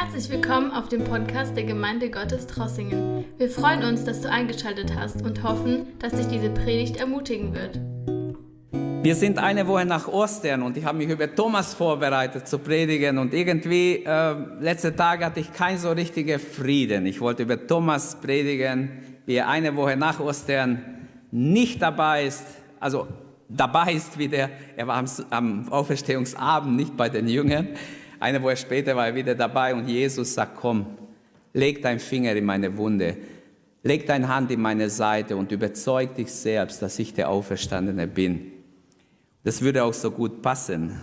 Herzlich willkommen auf dem Podcast der Gemeinde Gottes Trossingen. Wir freuen uns, dass du eingeschaltet hast und hoffen, dass dich diese Predigt ermutigen wird. Wir sind eine Woche nach Ostern und ich habe mich über Thomas vorbereitet zu predigen und irgendwie äh, letzte Tage hatte ich keinen so richtigen Frieden. Ich wollte über Thomas predigen, wie er eine Woche nach Ostern nicht dabei ist, also dabei ist wieder, er war am, am Auferstehungsabend nicht bei den Jüngern, eine Woche später war er wieder dabei und Jesus sagt, komm, leg deinen Finger in meine Wunde, leg deine Hand in meine Seite und überzeug dich selbst, dass ich der Auferstandene bin. Das würde auch so gut passen.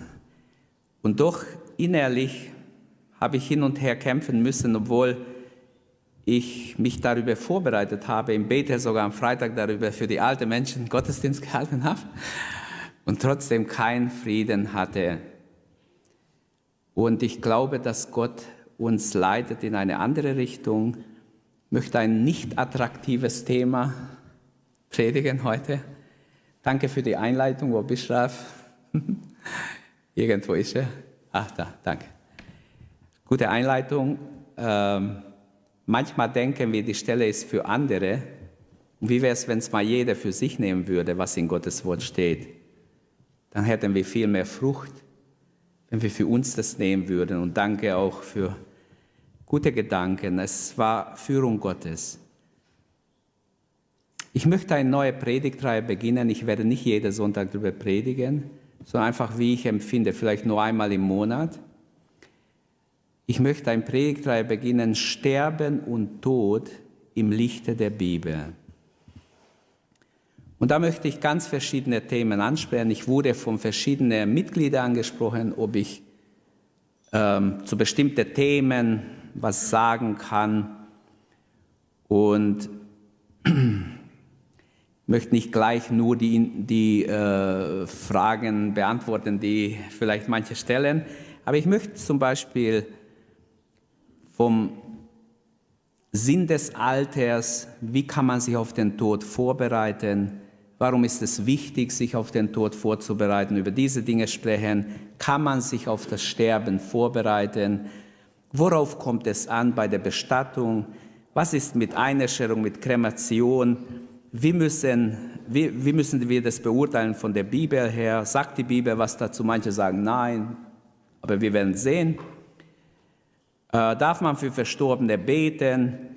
Und doch innerlich habe ich hin und her kämpfen müssen, obwohl ich mich darüber vorbereitet habe, im Bete sogar am Freitag darüber für die alten Menschen Gottesdienst gehalten habe und trotzdem keinen Frieden hatte. Und ich glaube, dass Gott uns leitet in eine andere Richtung. Ich möchte ein nicht attraktives Thema predigen heute. Danke für die Einleitung. Wo bist du? Irgendwo ist er. Ach, da, danke. Gute Einleitung. Ähm, manchmal denken wir, die Stelle ist für andere. Wie wäre es, wenn es mal jeder für sich nehmen würde, was in Gottes Wort steht? Dann hätten wir viel mehr Frucht wenn wir für uns das nehmen würden. Und danke auch für gute Gedanken. Es war Führung Gottes. Ich möchte eine neue Predigtreihe beginnen. Ich werde nicht jeden Sonntag darüber predigen, sondern einfach, wie ich empfinde, vielleicht nur einmal im Monat. Ich möchte eine Predigtreihe beginnen, Sterben und Tod im Lichte der Bibel. Und da möchte ich ganz verschiedene Themen ansprechen. Ich wurde von verschiedenen Mitgliedern angesprochen, ob ich ähm, zu bestimmten Themen was sagen kann. Und ich möchte nicht gleich nur die, die äh, Fragen beantworten, die vielleicht manche stellen, aber ich möchte zum Beispiel vom Sinn des Alters, wie kann man sich auf den Tod vorbereiten, Warum ist es wichtig, sich auf den Tod vorzubereiten? Über diese Dinge sprechen. Kann man sich auf das Sterben vorbereiten? Worauf kommt es an bei der Bestattung? Was ist mit Einäscherung, mit Kremation? Wie müssen, wie, wie müssen wir das beurteilen von der Bibel her? Sagt die Bibel was dazu? Manche sagen nein, aber wir werden sehen. Äh, darf man für Verstorbene beten?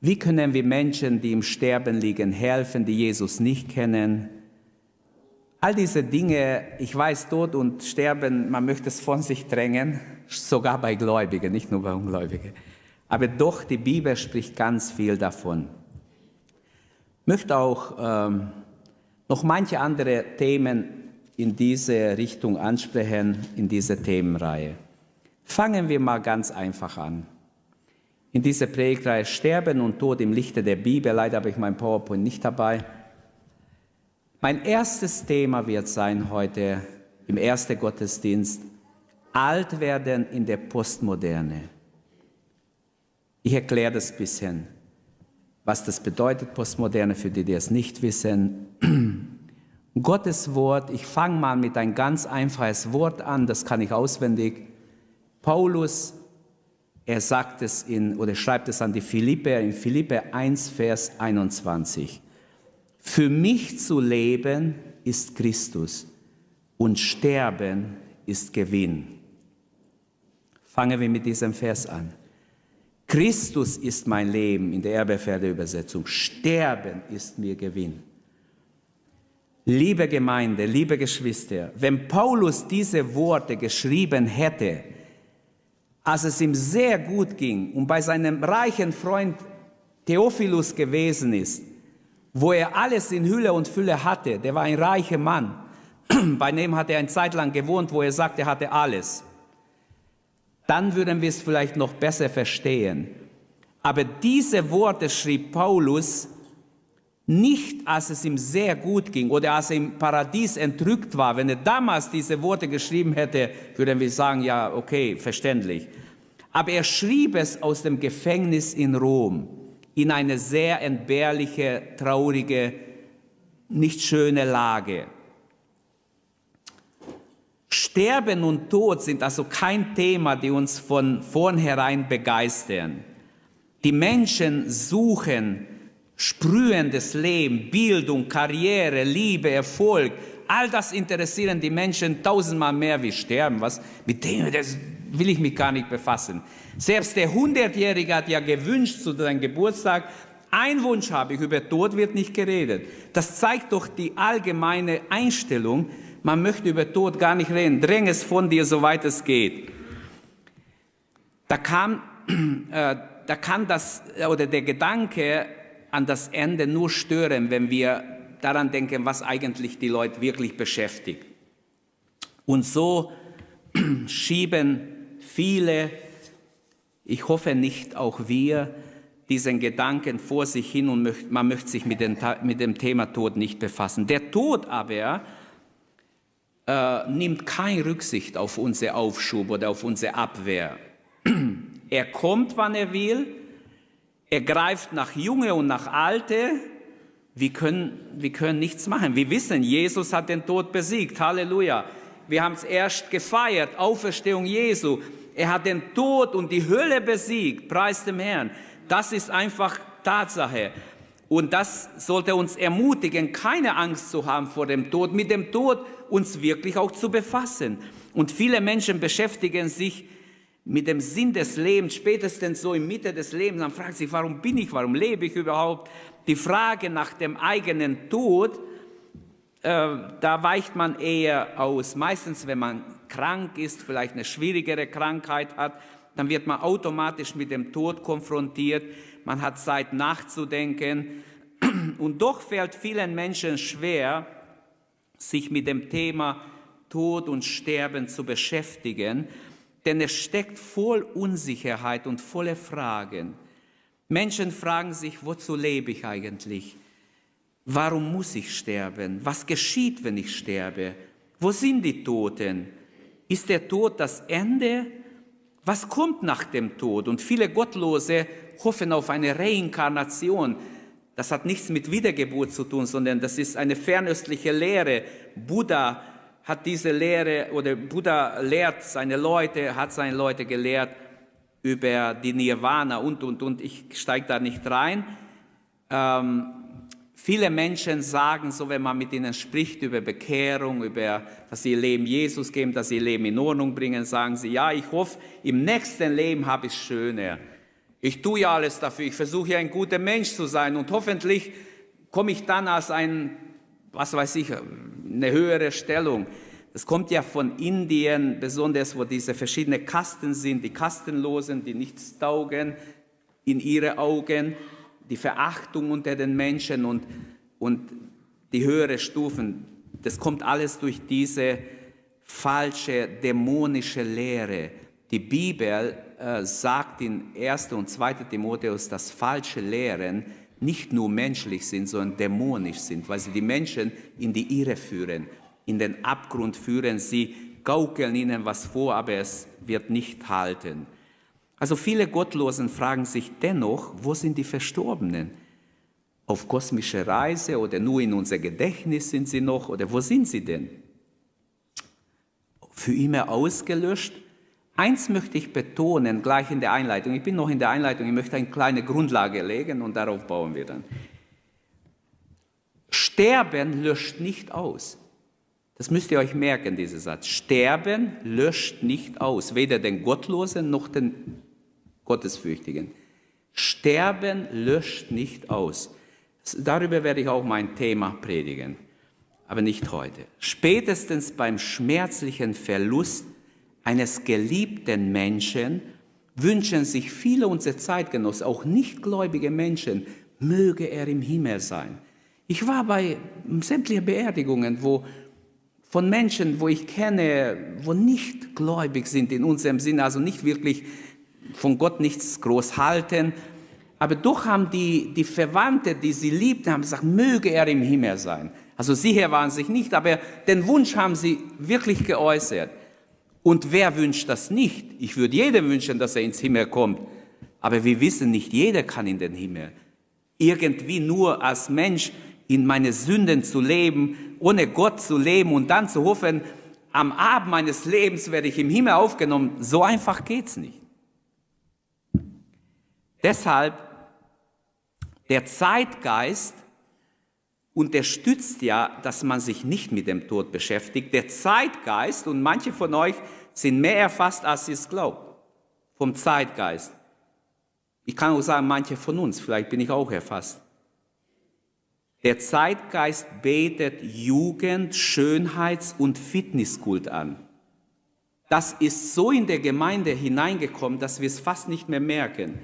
Wie können wir Menschen, die im Sterben liegen, helfen, die Jesus nicht kennen? All diese Dinge, ich weiß, Tod und Sterben, man möchte es von sich drängen, sogar bei Gläubigen, nicht nur bei Ungläubigen. Aber doch, die Bibel spricht ganz viel davon. Ich möchte auch ähm, noch manche andere Themen in diese Richtung ansprechen, in dieser Themenreihe. Fangen wir mal ganz einfach an in dieser Predigtreihe Sterben und Tod im Lichte der Bibel. Leider habe ich mein PowerPoint nicht dabei. Mein erstes Thema wird sein heute im ersten Gottesdienst Alt werden in der Postmoderne. Ich erkläre das ein bisschen, was das bedeutet, Postmoderne, für die, die es nicht wissen. Gottes Wort, ich fange mal mit ein ganz einfaches Wort an, das kann ich auswendig. Paulus er sagt es in, oder schreibt es an die Philippe, in Philippe 1, Vers 21. Für mich zu leben ist Christus und sterben ist Gewinn. Fangen wir mit diesem Vers an. Christus ist mein Leben in der Erbefelder Übersetzung. Sterben ist mir Gewinn. Liebe Gemeinde, liebe Geschwister, wenn Paulus diese Worte geschrieben hätte, als es ihm sehr gut ging und bei seinem reichen Freund Theophilus gewesen ist, wo er alles in Hülle und Fülle hatte, der war ein reicher Mann, bei dem hat er eine Zeit lang gewohnt, wo er sagt, er hatte alles, dann würden wir es vielleicht noch besser verstehen. Aber diese Worte schrieb Paulus nicht, als es ihm sehr gut ging oder als er im Paradies entrückt war. Wenn er damals diese Worte geschrieben hätte, würden wir sagen, ja, okay, verständlich. Aber er schrieb es aus dem Gefängnis in Rom in eine sehr entbehrliche, traurige, nicht schöne Lage. Sterben und Tod sind also kein Thema, die uns von vornherein begeistern. Die Menschen suchen sprühendes Leben, Bildung, Karriere, Liebe, Erfolg. All das interessieren die Menschen tausendmal mehr wie Sterben. Was mit dem das will ich mich gar nicht befassen. Selbst der Hundertjährige hat ja gewünscht zu seinem Geburtstag, ein Wunsch habe ich, über Tod wird nicht geredet. Das zeigt doch die allgemeine Einstellung, man möchte über Tod gar nicht reden. Dräng es von dir, soweit es geht. Da kam, äh, da kann das, oder der Gedanke an das Ende nur stören, wenn wir daran denken, was eigentlich die Leute wirklich beschäftigt. Und so schieben viele, ich hoffe nicht auch wir, diesen Gedanken vor sich hin und man möchte sich mit, den, mit dem Thema Tod nicht befassen. Der Tod aber äh, nimmt keine Rücksicht auf unsere Aufschub oder auf unsere Abwehr. Er kommt, wann er will. Er greift nach Junge und nach Alte. Wir können, wir können nichts machen. Wir wissen, Jesus hat den Tod besiegt. Halleluja. Wir haben es erst gefeiert, Auferstehung Jesu. Er hat den Tod und die Hölle besiegt. Preis dem Herrn. Das ist einfach Tatsache. Und das sollte uns ermutigen, keine Angst zu haben vor dem Tod, mit dem Tod uns wirklich auch zu befassen. Und viele Menschen beschäftigen sich mit dem Sinn des Lebens, spätestens so in Mitte des Lebens, dann fragen sich, warum bin ich, warum lebe ich überhaupt? Die Frage nach dem eigenen Tod, äh, da weicht man eher aus. Meistens, wenn man krank ist, vielleicht eine schwierigere Krankheit hat, dann wird man automatisch mit dem Tod konfrontiert man hat Zeit nachzudenken. Und doch fällt vielen Menschen schwer, sich mit dem Thema Tod und Sterben zu beschäftigen, denn es steckt voll Unsicherheit und volle Fragen. Menschen fragen sich, wozu lebe ich eigentlich? Warum muss ich sterben? Was geschieht, wenn ich sterbe? Wo sind die Toten? Ist der Tod das Ende? Was kommt nach dem Tod? Und viele Gottlose hoffen auf eine Reinkarnation. Das hat nichts mit Wiedergeburt zu tun, sondern das ist eine fernöstliche Lehre. Buddha hat diese Lehre oder Buddha lehrt seine Leute, hat seine Leute gelehrt über die Nirvana und, und, und. Ich steige da nicht rein. Ähm, viele Menschen sagen so, wenn man mit ihnen spricht über Bekehrung, über, dass sie ihr Leben Jesus geben, dass sie ihr Leben in Ordnung bringen, sagen sie, ja, ich hoffe, im nächsten Leben habe ich schöner. Ich tue ja alles dafür. Ich versuche ja ein guter Mensch zu sein und hoffentlich komme ich dann als ein, was weiß ich, eine höhere Stellung. Das kommt ja von Indien, besonders wo diese verschiedenen Kasten sind, die Kastenlosen, die nichts taugen in ihre Augen, die Verachtung unter den Menschen und, und die höhere Stufen. Das kommt alles durch diese falsche, dämonische Lehre. Die Bibel äh, sagt in 1. und 2. Timotheus, dass falsche Lehren nicht nur menschlich sind, sondern dämonisch sind, weil sie die Menschen in die Irre führen, in den Abgrund führen. Sie gaukeln ihnen was vor, aber es wird nicht halten. Also viele Gottlosen fragen sich dennoch, wo sind die Verstorbenen? Auf kosmische Reise oder nur in unser Gedächtnis sind sie noch oder wo sind sie denn? Für immer ausgelöscht? Eins möchte ich betonen, gleich in der Einleitung. Ich bin noch in der Einleitung, ich möchte eine kleine Grundlage legen und darauf bauen wir dann. Sterben löscht nicht aus. Das müsst ihr euch merken, dieser Satz. Sterben löscht nicht aus, weder den Gottlosen noch den Gottesfürchtigen. Sterben löscht nicht aus. Darüber werde ich auch mein Thema predigen, aber nicht heute. Spätestens beim schmerzlichen Verlust eines geliebten Menschen wünschen sich viele unserer Zeitgenossen, auch nichtgläubige Menschen, möge er im Himmel sein. Ich war bei sämtlichen Beerdigungen, wo von Menschen, wo ich kenne, wo nicht gläubig sind in unserem Sinne, also nicht wirklich von Gott nichts groß halten, aber doch haben die, die Verwandte, die sie liebten, haben gesagt, möge er im Himmel sein. Also sie hier waren sich nicht, aber den Wunsch haben sie wirklich geäußert. Und wer wünscht das nicht? Ich würde jedem wünschen, dass er ins Himmel kommt. Aber wir wissen, nicht jeder kann in den Himmel. Irgendwie nur als Mensch in meine Sünden zu leben, ohne Gott zu leben und dann zu hoffen, am Abend meines Lebens werde ich im Himmel aufgenommen. So einfach geht's nicht. Deshalb, der Zeitgeist unterstützt ja, dass man sich nicht mit dem Tod beschäftigt. Der Zeitgeist, und manche von euch sind mehr erfasst, als sie es glaubt, vom Zeitgeist. Ich kann auch sagen, manche von uns, vielleicht bin ich auch erfasst. Der Zeitgeist betet Jugend, Schönheits- und Fitnesskult an. Das ist so in der Gemeinde hineingekommen, dass wir es fast nicht mehr merken.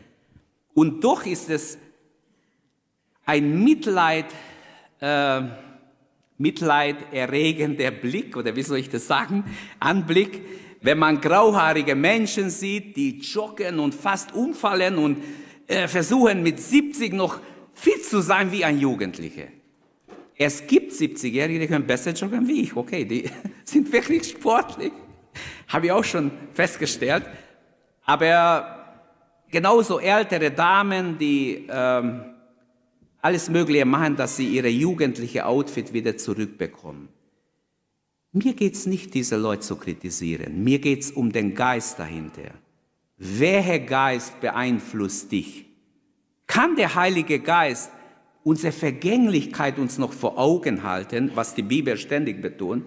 Und doch ist es ein Mitleid, äh, mitleiderregender Blick, oder wie soll ich das sagen, Anblick, wenn man grauhaarige Menschen sieht, die joggen und fast umfallen und äh, versuchen mit 70 noch fit zu sein wie ein Jugendlicher. Es gibt 70-Jährige, die können besser joggen wie ich. Okay, die sind wirklich sportlich. Habe ich auch schon festgestellt. Aber genauso ältere Damen, die ähm, alles Mögliche machen, dass sie ihre jugendliche Outfit wieder zurückbekommen. Mir geht es nicht, diese Leute zu kritisieren. Mir geht es um den Geist dahinter. Welcher Geist beeinflusst dich? Kann der Heilige Geist unsere Vergänglichkeit uns noch vor Augen halten, was die Bibel ständig betont?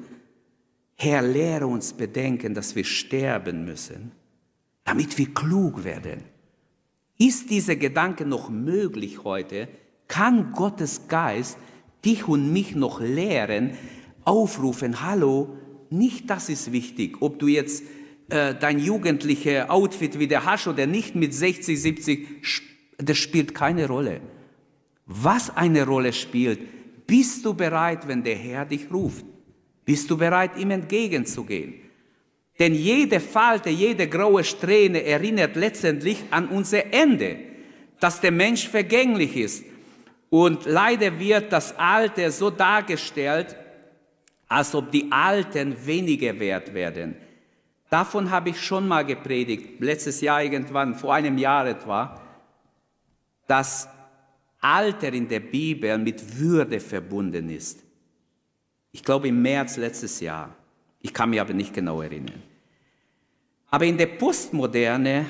Herr, lehre uns bedenken, dass wir sterben müssen, damit wir klug werden. Ist dieser Gedanke noch möglich heute? Kann Gottes Geist dich und mich noch lehren, aufrufen, hallo, nicht das ist wichtig, ob du jetzt äh, dein jugendliche Outfit wieder hast oder nicht mit 60, 70, das spielt keine Rolle. Was eine Rolle spielt, bist du bereit, wenn der Herr dich ruft? Bist du bereit, ihm entgegenzugehen? Denn jede Falte, jede graue Strähne erinnert letztendlich an unser Ende, dass der Mensch vergänglich ist. Und leider wird das Alte so dargestellt, als ob die Alten weniger wert werden. Davon habe ich schon mal gepredigt, letztes Jahr irgendwann, vor einem Jahr etwa, dass Alter in der Bibel mit Würde verbunden ist. Ich glaube im März letztes Jahr. Ich kann mich aber nicht genau erinnern. Aber in der Postmoderne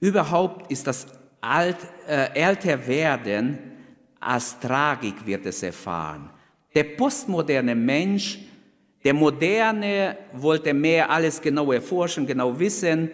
überhaupt ist das Alt, äh, Älterwerden als Tragik wird es erfahren. Der postmoderne Mensch, der Moderne wollte mehr alles genau erforschen, genau wissen.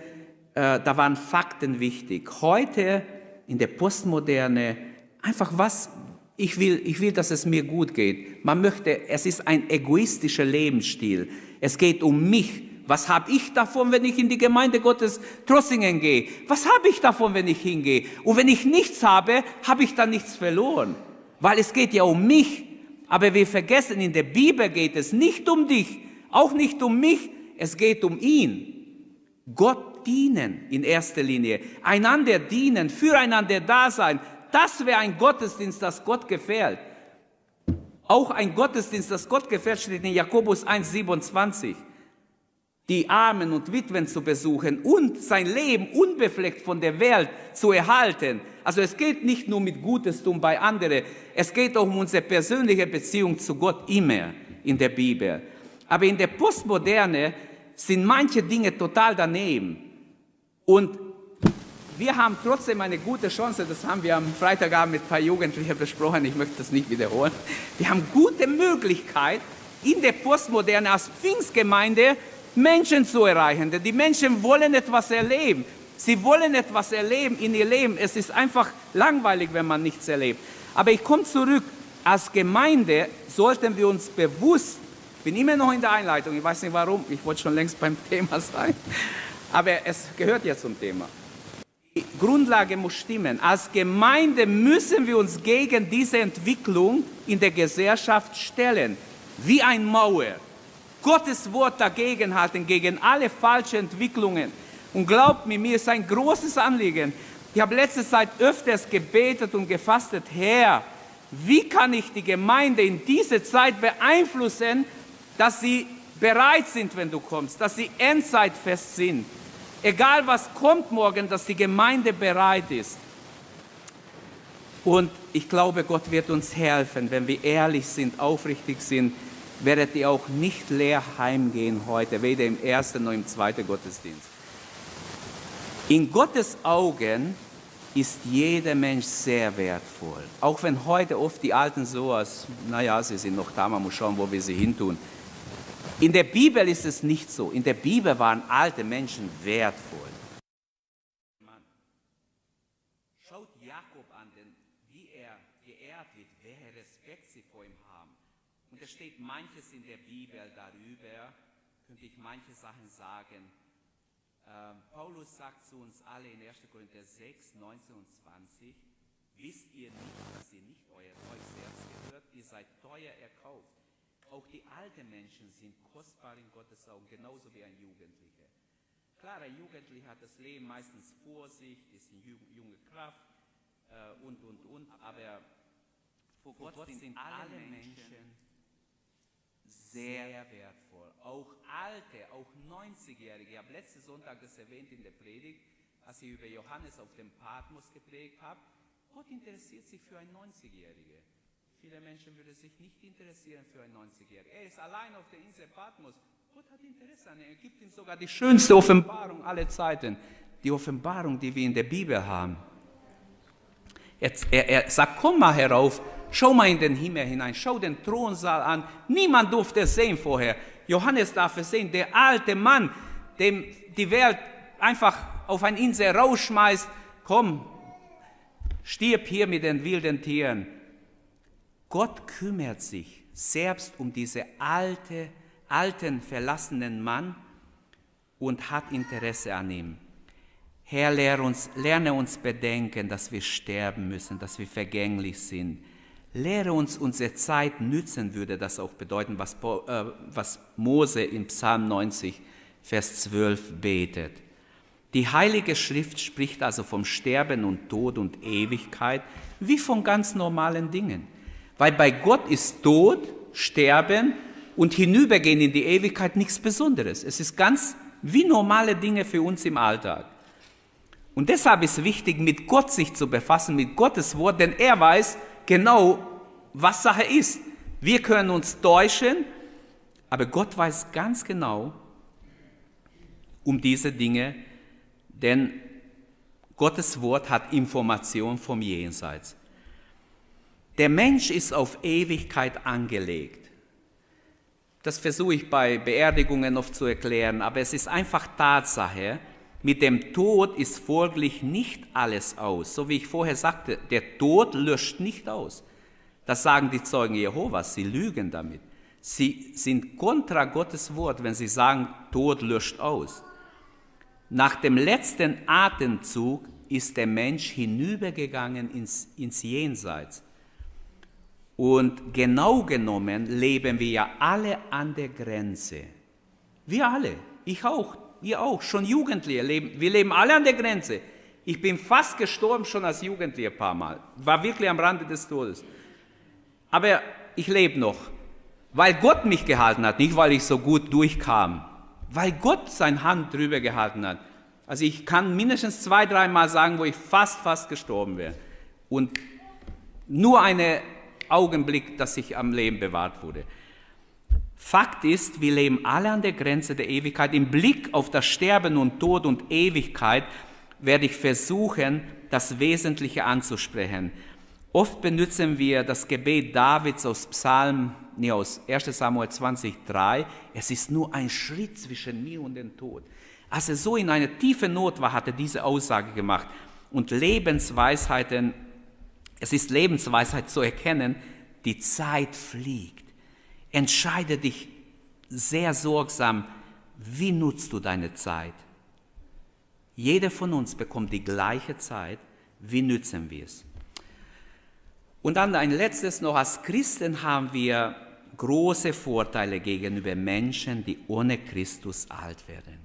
Äh, da waren Fakten wichtig. Heute in der Postmoderne einfach was, ich will, ich will, dass es mir gut geht. Man möchte, es ist ein egoistischer Lebensstil. Es geht um mich. Was habe ich davon, wenn ich in die Gemeinde Gottes Trossingen gehe? Was habe ich davon, wenn ich hingehe? Und wenn ich nichts habe, habe ich dann nichts verloren. Weil es geht ja um mich. Aber wir vergessen, in der Bibel geht es nicht um dich, auch nicht um mich, es geht um ihn. Gott dienen in erster Linie, einander dienen, füreinander da sein. Das wäre ein Gottesdienst, das Gott gefällt. Auch ein Gottesdienst, das Gott gefällt, steht in Jakobus 1,27. Die Armen und Witwen zu besuchen und sein Leben unbefleckt von der Welt zu erhalten. Also es geht nicht nur mit Gutes tun bei anderen, es geht auch um unsere persönliche Beziehung zu Gott immer in der Bibel. Aber in der Postmoderne sind manche Dinge total daneben. Und wir haben trotzdem eine gute Chance, das haben wir am Freitagabend mit ein paar Jugendlichen besprochen, ich möchte das nicht wiederholen. Wir haben gute Möglichkeit, in der Postmoderne als Pfingstgemeinde Menschen zu erreichen. Denn die Menschen wollen etwas erleben. Sie wollen etwas erleben in ihr Leben. Es ist einfach langweilig, wenn man nichts erlebt. Aber ich komme zurück. Als Gemeinde sollten wir uns bewusst, ich bin immer noch in der Einleitung, ich weiß nicht warum, ich wollte schon längst beim Thema sein, aber es gehört ja zum Thema. Die Grundlage muss stimmen. Als Gemeinde müssen wir uns gegen diese Entwicklung in der Gesellschaft stellen, wie ein Mauer. Gottes Wort dagegen halten, gegen alle falschen Entwicklungen. Und glaubt mir, mir ist ein großes Anliegen. Ich habe letzte Zeit öfters gebetet und gefastet, Herr, wie kann ich die Gemeinde in dieser Zeit beeinflussen, dass sie bereit sind, wenn du kommst, dass sie endzeitfest sind. Egal was kommt morgen, dass die Gemeinde bereit ist. Und ich glaube, Gott wird uns helfen, wenn wir ehrlich sind, aufrichtig sind, werdet ihr auch nicht leer heimgehen heute, weder im ersten noch im zweiten Gottesdienst. In Gottes Augen ist jeder Mensch sehr wertvoll. Auch wenn heute oft die Alten so als, naja, sie sind noch da, man muss schauen, wo wir sie hintun. In der Bibel ist es nicht so. In der Bibel waren alte Menschen wertvoll. Schaut Jakob an, denn wie er geehrt wird, welcher Respekt sie vor ihm haben. Und es steht manches in der Bibel darüber, könnte ich manche Sachen sagen. Ähm, Paulus sagt zu uns alle in 1. Korinther 6, 19 und 20, wisst ihr nicht, dass ihr nicht euer euch selbst gehört, ihr seid teuer erkauft. Auch die alten Menschen sind kostbar in Gottes Augen, genauso wie ein Jugendlicher. Klar, ein Jugendlicher hat das Leben meistens vor sich, ist eine junge Kraft äh, und, und, und, aber vor Gott, Gott sind alle Menschen sehr wertvoll. Auch alte, auch 90-Jährige. Ich habe letzten Sonntag das erwähnt in der Predigt, als ich über Johannes auf dem Patmos geprägt habe. Gott interessiert sich für einen 90-Jährigen. Viele Menschen würden sich nicht interessieren für einen 90-Jährigen. Er ist allein auf der Insel Patmos. Gott hat Interesse an ihm. Er gibt ihm sogar die schönste Offenbarung aller Zeiten. Die Offenbarung, die wir in der Bibel haben. Er, er, er sagt, komm mal herauf, Schau mal in den Himmel hinein, schau den Thronsaal an. Niemand durfte es sehen vorher. Johannes darf es sehen, der alte Mann, dem die Welt einfach auf ein Insel rausschmeißt. Komm, stirb hier mit den wilden Tieren. Gott kümmert sich selbst um diese alte, alten, verlassenen Mann und hat Interesse an ihm. Herr, lerne uns, lerne uns bedenken, dass wir sterben müssen, dass wir vergänglich sind Lehre uns unsere Zeit nützen, würde das auch bedeuten, was, äh, was Mose in Psalm 90, Vers 12 betet. Die Heilige Schrift spricht also vom Sterben und Tod und Ewigkeit wie von ganz normalen Dingen. Weil bei Gott ist Tod, Sterben und Hinübergehen in die Ewigkeit nichts Besonderes. Es ist ganz wie normale Dinge für uns im Alltag. Und deshalb ist wichtig, mit Gott sich zu befassen, mit Gottes Wort, denn er weiß, genau, was Sache ist. Wir können uns täuschen, aber Gott weiß ganz genau um diese Dinge, denn Gottes Wort hat Information vom Jenseits. Der Mensch ist auf Ewigkeit angelegt. Das versuche ich bei Beerdigungen oft zu erklären, aber es ist einfach Tatsache, mit dem Tod ist folglich nicht alles aus. So wie ich vorher sagte, der Tod löscht nicht aus. Das sagen die Zeugen Jehovas, sie lügen damit. Sie sind kontra Gottes Wort, wenn sie sagen, Tod löscht aus. Nach dem letzten Atemzug ist der Mensch hinübergegangen ins, ins Jenseits. Und genau genommen leben wir ja alle an der Grenze. Wir alle, ich auch, ihr auch, schon Jugendliche leben, wir leben alle an der Grenze. Ich bin fast gestorben schon als Jugendlicher ein paar Mal, war wirklich am Rande des Todes. Aber ich lebe noch, weil Gott mich gehalten hat, nicht weil ich so gut durchkam, weil Gott seine Hand drüber gehalten hat. Also ich kann mindestens zwei, dreimal sagen, wo ich fast, fast gestorben wäre. Und nur einen Augenblick, dass ich am Leben bewahrt wurde. Fakt ist, wir leben alle an der Grenze der Ewigkeit. Im Blick auf das Sterben und Tod und Ewigkeit werde ich versuchen, das Wesentliche anzusprechen. Oft benutzen wir das Gebet Davids aus Psalm, nee, aus 1 Samuel 20, 3. Es ist nur ein Schritt zwischen mir und dem Tod. Als er so in einer tiefen Not war, hat er diese Aussage gemacht. Und Lebensweisheiten, es ist Lebensweisheit zu erkennen, die Zeit fliegt. Entscheide dich sehr sorgsam, wie nutzt du deine Zeit? Jeder von uns bekommt die gleiche Zeit, wie nützen wir es? Und dann ein letztes noch, als Christen haben wir große Vorteile gegenüber Menschen, die ohne Christus alt werden.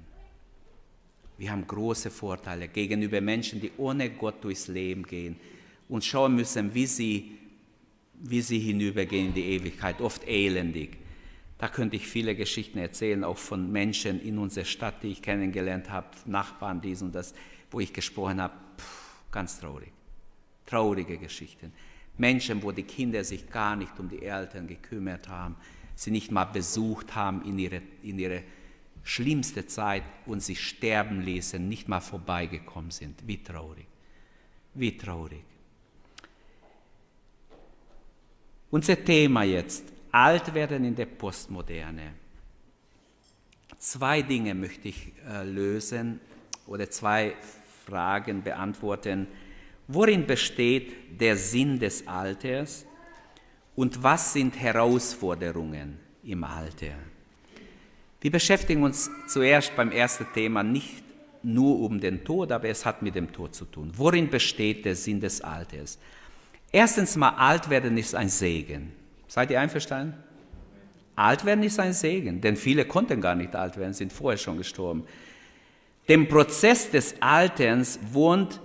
Wir haben große Vorteile gegenüber Menschen, die ohne Gott durchs Leben gehen und schauen müssen, wie sie wie sie hinübergehen in die Ewigkeit, oft elendig. Da könnte ich viele Geschichten erzählen, auch von Menschen in unserer Stadt, die ich kennengelernt habe, Nachbarn, dies und das, wo ich gesprochen habe. Puh, ganz traurig. Traurige Geschichten. Menschen, wo die Kinder sich gar nicht um die Eltern gekümmert haben. sie nicht mal besucht haben in ihre, in ihre schlimmste Zeit und sie sterben ließen, nicht mal vorbeigekommen sind. Wie traurig. Wie traurig. Unser Thema jetzt, alt werden in der Postmoderne. Zwei Dinge möchte ich äh, lösen oder zwei Fragen beantworten. Worin besteht der Sinn des Alters und was sind Herausforderungen im Alter? Wir beschäftigen uns zuerst beim ersten Thema nicht nur um den Tod, aber es hat mit dem Tod zu tun. Worin besteht der Sinn des Alters? Erstens mal, alt werden ist ein Segen. Seid ihr einverstanden? Alt werden ist ein Segen, denn viele konnten gar nicht alt werden, sind vorher schon gestorben. Dem Prozess des Alterns wohnt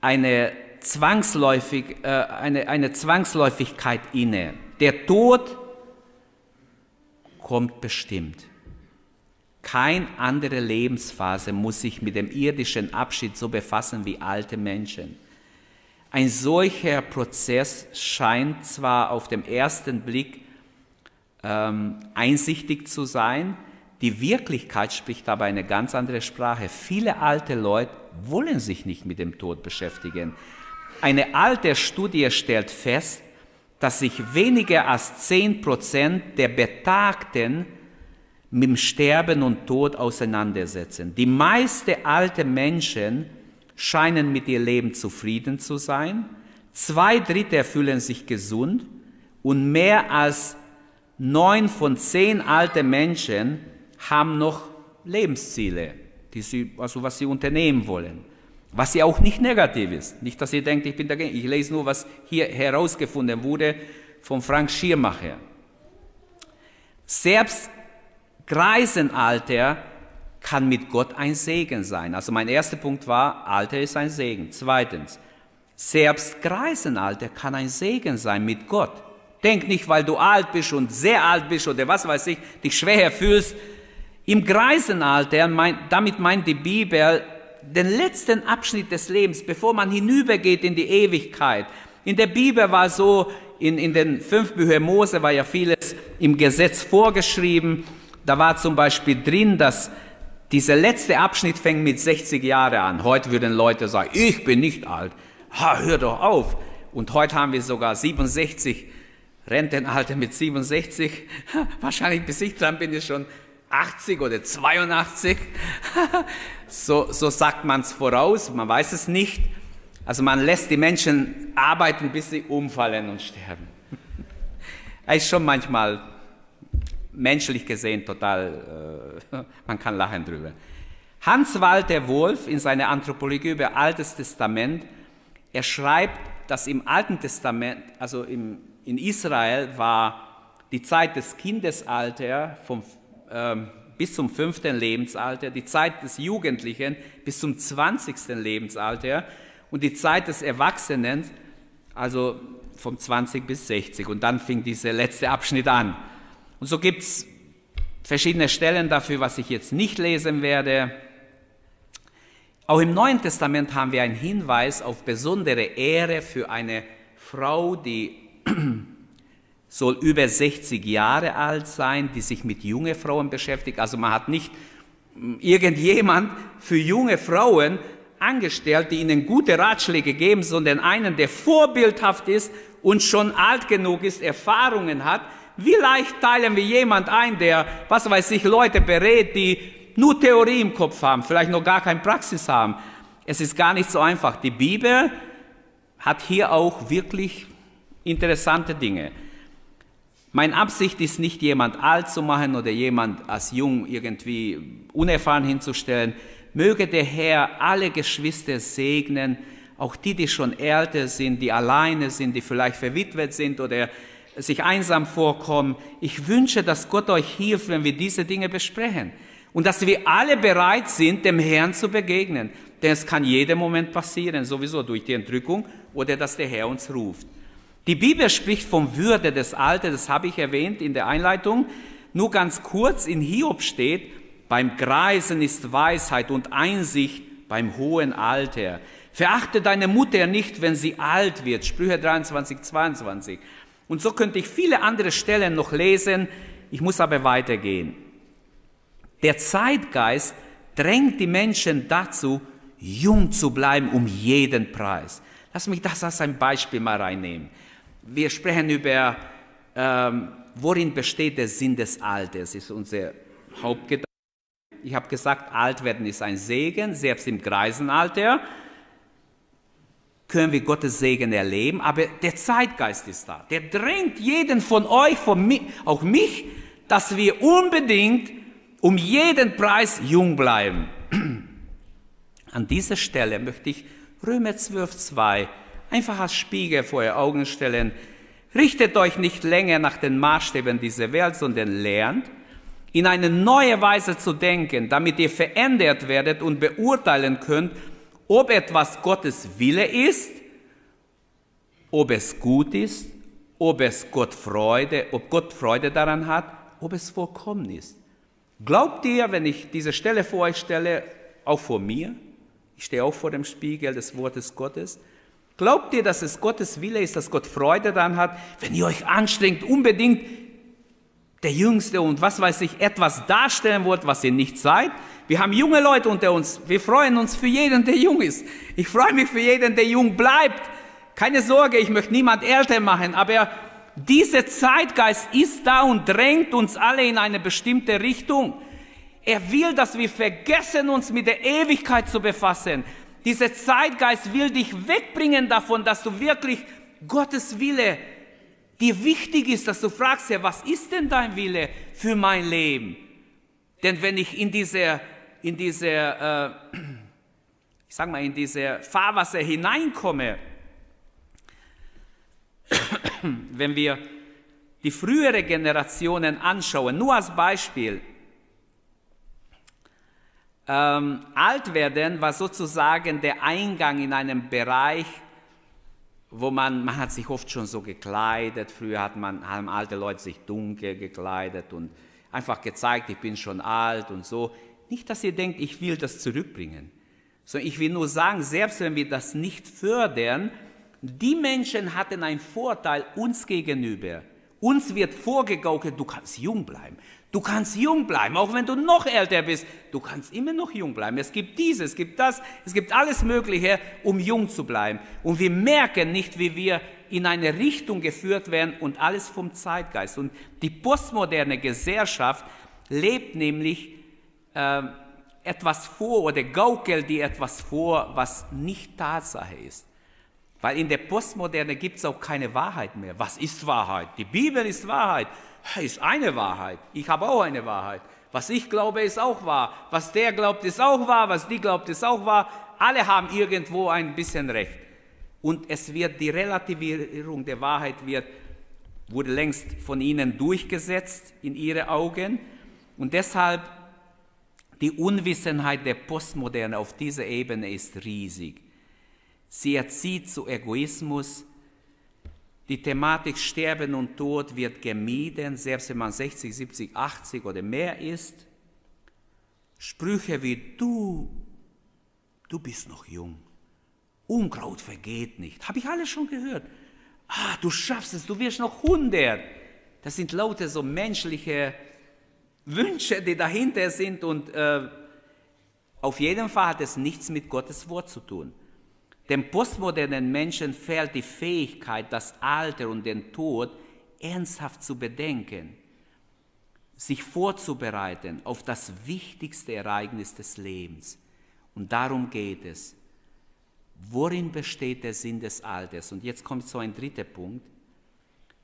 eine, Zwangsläufig, äh, eine, eine Zwangsläufigkeit inne. Der Tod kommt bestimmt. Keine andere Lebensphase muss sich mit dem irdischen Abschied so befassen wie alte Menschen. Ein solcher Prozess scheint zwar auf den ersten Blick ähm, einsichtig zu sein, die Wirklichkeit spricht aber eine ganz andere Sprache. Viele alte Leute wollen sich nicht mit dem Tod beschäftigen. Eine alte Studie stellt fest, dass sich weniger als 10 Prozent der Betagten mit dem Sterben und Tod auseinandersetzen. Die meisten alte Menschen scheinen mit ihr Leben zufrieden zu sein. Zwei Drittel fühlen sich gesund und mehr als neun von zehn alte Menschen haben noch Lebensziele, die sie, also was sie unternehmen wollen. Was ja auch nicht negativ ist. Nicht, dass ihr denkt, ich bin dagegen. Ich lese nur, was hier herausgefunden wurde von Frank Schiermacher. Selbst Greisenalter kann mit Gott ein Segen sein. Also mein erster Punkt war, Alter ist ein Segen. Zweitens, selbst Greisenalter kann ein Segen sein mit Gott. Denk nicht, weil du alt bist und sehr alt bist oder was weiß ich, dich schwer fühlst. Im Greisenalter, damit meint die Bibel den letzten Abschnitt des Lebens, bevor man hinübergeht in die Ewigkeit. In der Bibel war so, in, in den fünf Büchern Mose war ja vieles im Gesetz vorgeschrieben. Da war zum Beispiel drin, dass dieser letzte Abschnitt fängt mit 60 Jahren an. Heute würden Leute sagen, ich bin nicht alt. Ha, hör doch auf. Und heute haben wir sogar 67 Rentenalter mit 67. Wahrscheinlich bis ich dran bin, ist schon 80 oder 82. so, so sagt man es voraus, man weiß es nicht. Also man lässt die Menschen arbeiten, bis sie umfallen und sterben. Er ist schon manchmal menschlich gesehen total, äh, man kann lachen drüber. Hans-Walter Wolf in seiner Anthropologie über Altes Testament, er schreibt, dass im Alten Testament, also im, in Israel war die Zeit des Kindesalters vom, ähm, bis zum fünften Lebensalter, die Zeit des Jugendlichen bis zum zwanzigsten Lebensalter und die Zeit des Erwachsenen, also vom 20 bis 60. Und dann fing dieser letzte Abschnitt an. Und so gibt es verschiedene Stellen dafür, was ich jetzt nicht lesen werde. Auch im Neuen Testament haben wir einen Hinweis auf besondere Ehre für eine Frau, die soll über 60 Jahre alt sein, die sich mit jungen Frauen beschäftigt. Also man hat nicht irgendjemand für junge Frauen angestellt, die ihnen gute Ratschläge geben, sondern einen, der vorbildhaft ist und schon alt genug ist, Erfahrungen hat, wie leicht teilen wir jemand ein, der, was weiß ich, Leute berät, die nur Theorie im Kopf haben, vielleicht noch gar keine Praxis haben. Es ist gar nicht so einfach. Die Bibel hat hier auch wirklich interessante Dinge. Meine Absicht ist nicht, jemand alt zu machen oder jemand als jung irgendwie unerfahren hinzustellen. Möge der Herr alle Geschwister segnen, auch die, die schon älter sind, die alleine sind, die vielleicht verwitwet sind oder sich einsam vorkommen. Ich wünsche, dass Gott euch hilft, wenn wir diese Dinge besprechen. Und dass wir alle bereit sind, dem Herrn zu begegnen. Denn es kann jeden Moment passieren, sowieso durch die Entrückung oder dass der Herr uns ruft. Die Bibel spricht vom Würde des Alters, das habe ich erwähnt in der Einleitung. Nur ganz kurz, in Hiob steht, beim Greisen ist Weisheit und Einsicht beim hohen Alter. Verachte deine Mutter nicht, wenn sie alt wird. Sprüche 23, 22. Und so könnte ich viele andere Stellen noch lesen, Ich muss aber weitergehen. Der Zeitgeist drängt die Menschen dazu, jung zu bleiben um jeden Preis. Lass mich das als ein Beispiel mal reinnehmen. Wir sprechen über, ähm, worin besteht der Sinn des Alters, ist unser Hauptgedanke. Ich habe gesagt, alt werden ist ein Segen, selbst im Greisenalter können wir Gottes Segen erleben, aber der Zeitgeist ist da. Der drängt jeden von euch, von mich, auch mich, dass wir unbedingt um jeden Preis jung bleiben. An dieser Stelle möchte ich Römer 12, 2 einfach als Spiegel vor ihr Augen stellen. Richtet euch nicht länger nach den Maßstäben dieser Welt, sondern lernt, in eine neue Weise zu denken, damit ihr verändert werdet und beurteilen könnt, ob etwas Gottes Wille ist, ob es gut ist, ob es Gott Freude, ob Gott Freude daran hat, ob es vollkommen ist. Glaubt ihr, wenn ich diese Stelle vor euch stelle, auch vor mir, ich stehe auch vor dem Spiegel des Wortes Gottes, glaubt ihr, dass es Gottes Wille ist, dass Gott Freude daran hat, wenn ihr euch anstrengt, unbedingt der Jüngste und was weiß ich, etwas darstellen wollt, was ihr nicht seid? Wir haben junge Leute unter uns. Wir freuen uns für jeden, der jung ist. Ich freue mich für jeden, der jung bleibt. Keine Sorge, ich möchte niemand älter machen, aber dieser Zeitgeist ist da und drängt uns alle in eine bestimmte Richtung. Er will, dass wir vergessen, uns mit der Ewigkeit zu befassen. Dieser Zeitgeist will dich wegbringen davon, dass du wirklich Gottes Wille dir wichtig ist, dass du fragst, ja, was ist denn dein Wille für mein Leben? Denn wenn ich in dieser, in dieser, äh, ich sag mal, in diese Fahrwasser hineinkomme, wenn wir die frühere Generationen anschauen, nur als Beispiel, ähm, alt werden war sozusagen der Eingang in einen Bereich, wo man, man hat sich oft schon so gekleidet, früher hat man, haben alte Leute sich dunkel gekleidet und einfach gezeigt, ich bin schon alt und so. Nicht, dass ihr denkt, ich will das zurückbringen, sondern ich will nur sagen, selbst wenn wir das nicht fördern, die Menschen hatten einen Vorteil uns gegenüber. Uns wird vorgegaukelt, du kannst jung bleiben. Du kannst jung bleiben, auch wenn du noch älter bist. Du kannst immer noch jung bleiben. Es gibt dieses, es gibt das, es gibt alles Mögliche, um jung zu bleiben. Und wir merken nicht, wie wir in eine Richtung geführt werden und alles vom Zeitgeist. Und die postmoderne Gesellschaft lebt nämlich äh, etwas vor oder gaukelt dir etwas vor, was nicht Tatsache ist. Weil in der Postmoderne gibt es auch keine Wahrheit mehr. Was ist Wahrheit? Die Bibel ist Wahrheit. Ist eine Wahrheit. Ich habe auch eine Wahrheit. Was ich glaube, ist auch wahr. Was der glaubt, ist auch wahr. Was die glaubt, ist auch wahr. Alle haben irgendwo ein bisschen Recht. Und es wird die Relativierung der Wahrheit wird, wurde längst von ihnen durchgesetzt in ihre Augen. Und deshalb die Unwissenheit der Postmoderne auf dieser Ebene ist riesig. Sie erzieht zu Egoismus. Die Thematik Sterben und Tod wird gemieden, selbst wenn man 60, 70, 80 oder mehr ist. Sprüche wie du, du bist noch jung. Unkraut vergeht nicht. Habe ich alles schon gehört. Ah, du schaffst es, du wirst noch 100. Das sind lauter so menschliche Wünsche, die dahinter sind und äh, auf jeden Fall hat es nichts mit Gottes Wort zu tun. Dem postmodernen Menschen fehlt die Fähigkeit, das Alter und den Tod ernsthaft zu bedenken, sich vorzubereiten auf das wichtigste Ereignis des Lebens. Und darum geht es. Worin besteht der Sinn des Alters? Und jetzt kommt so ein dritter Punkt.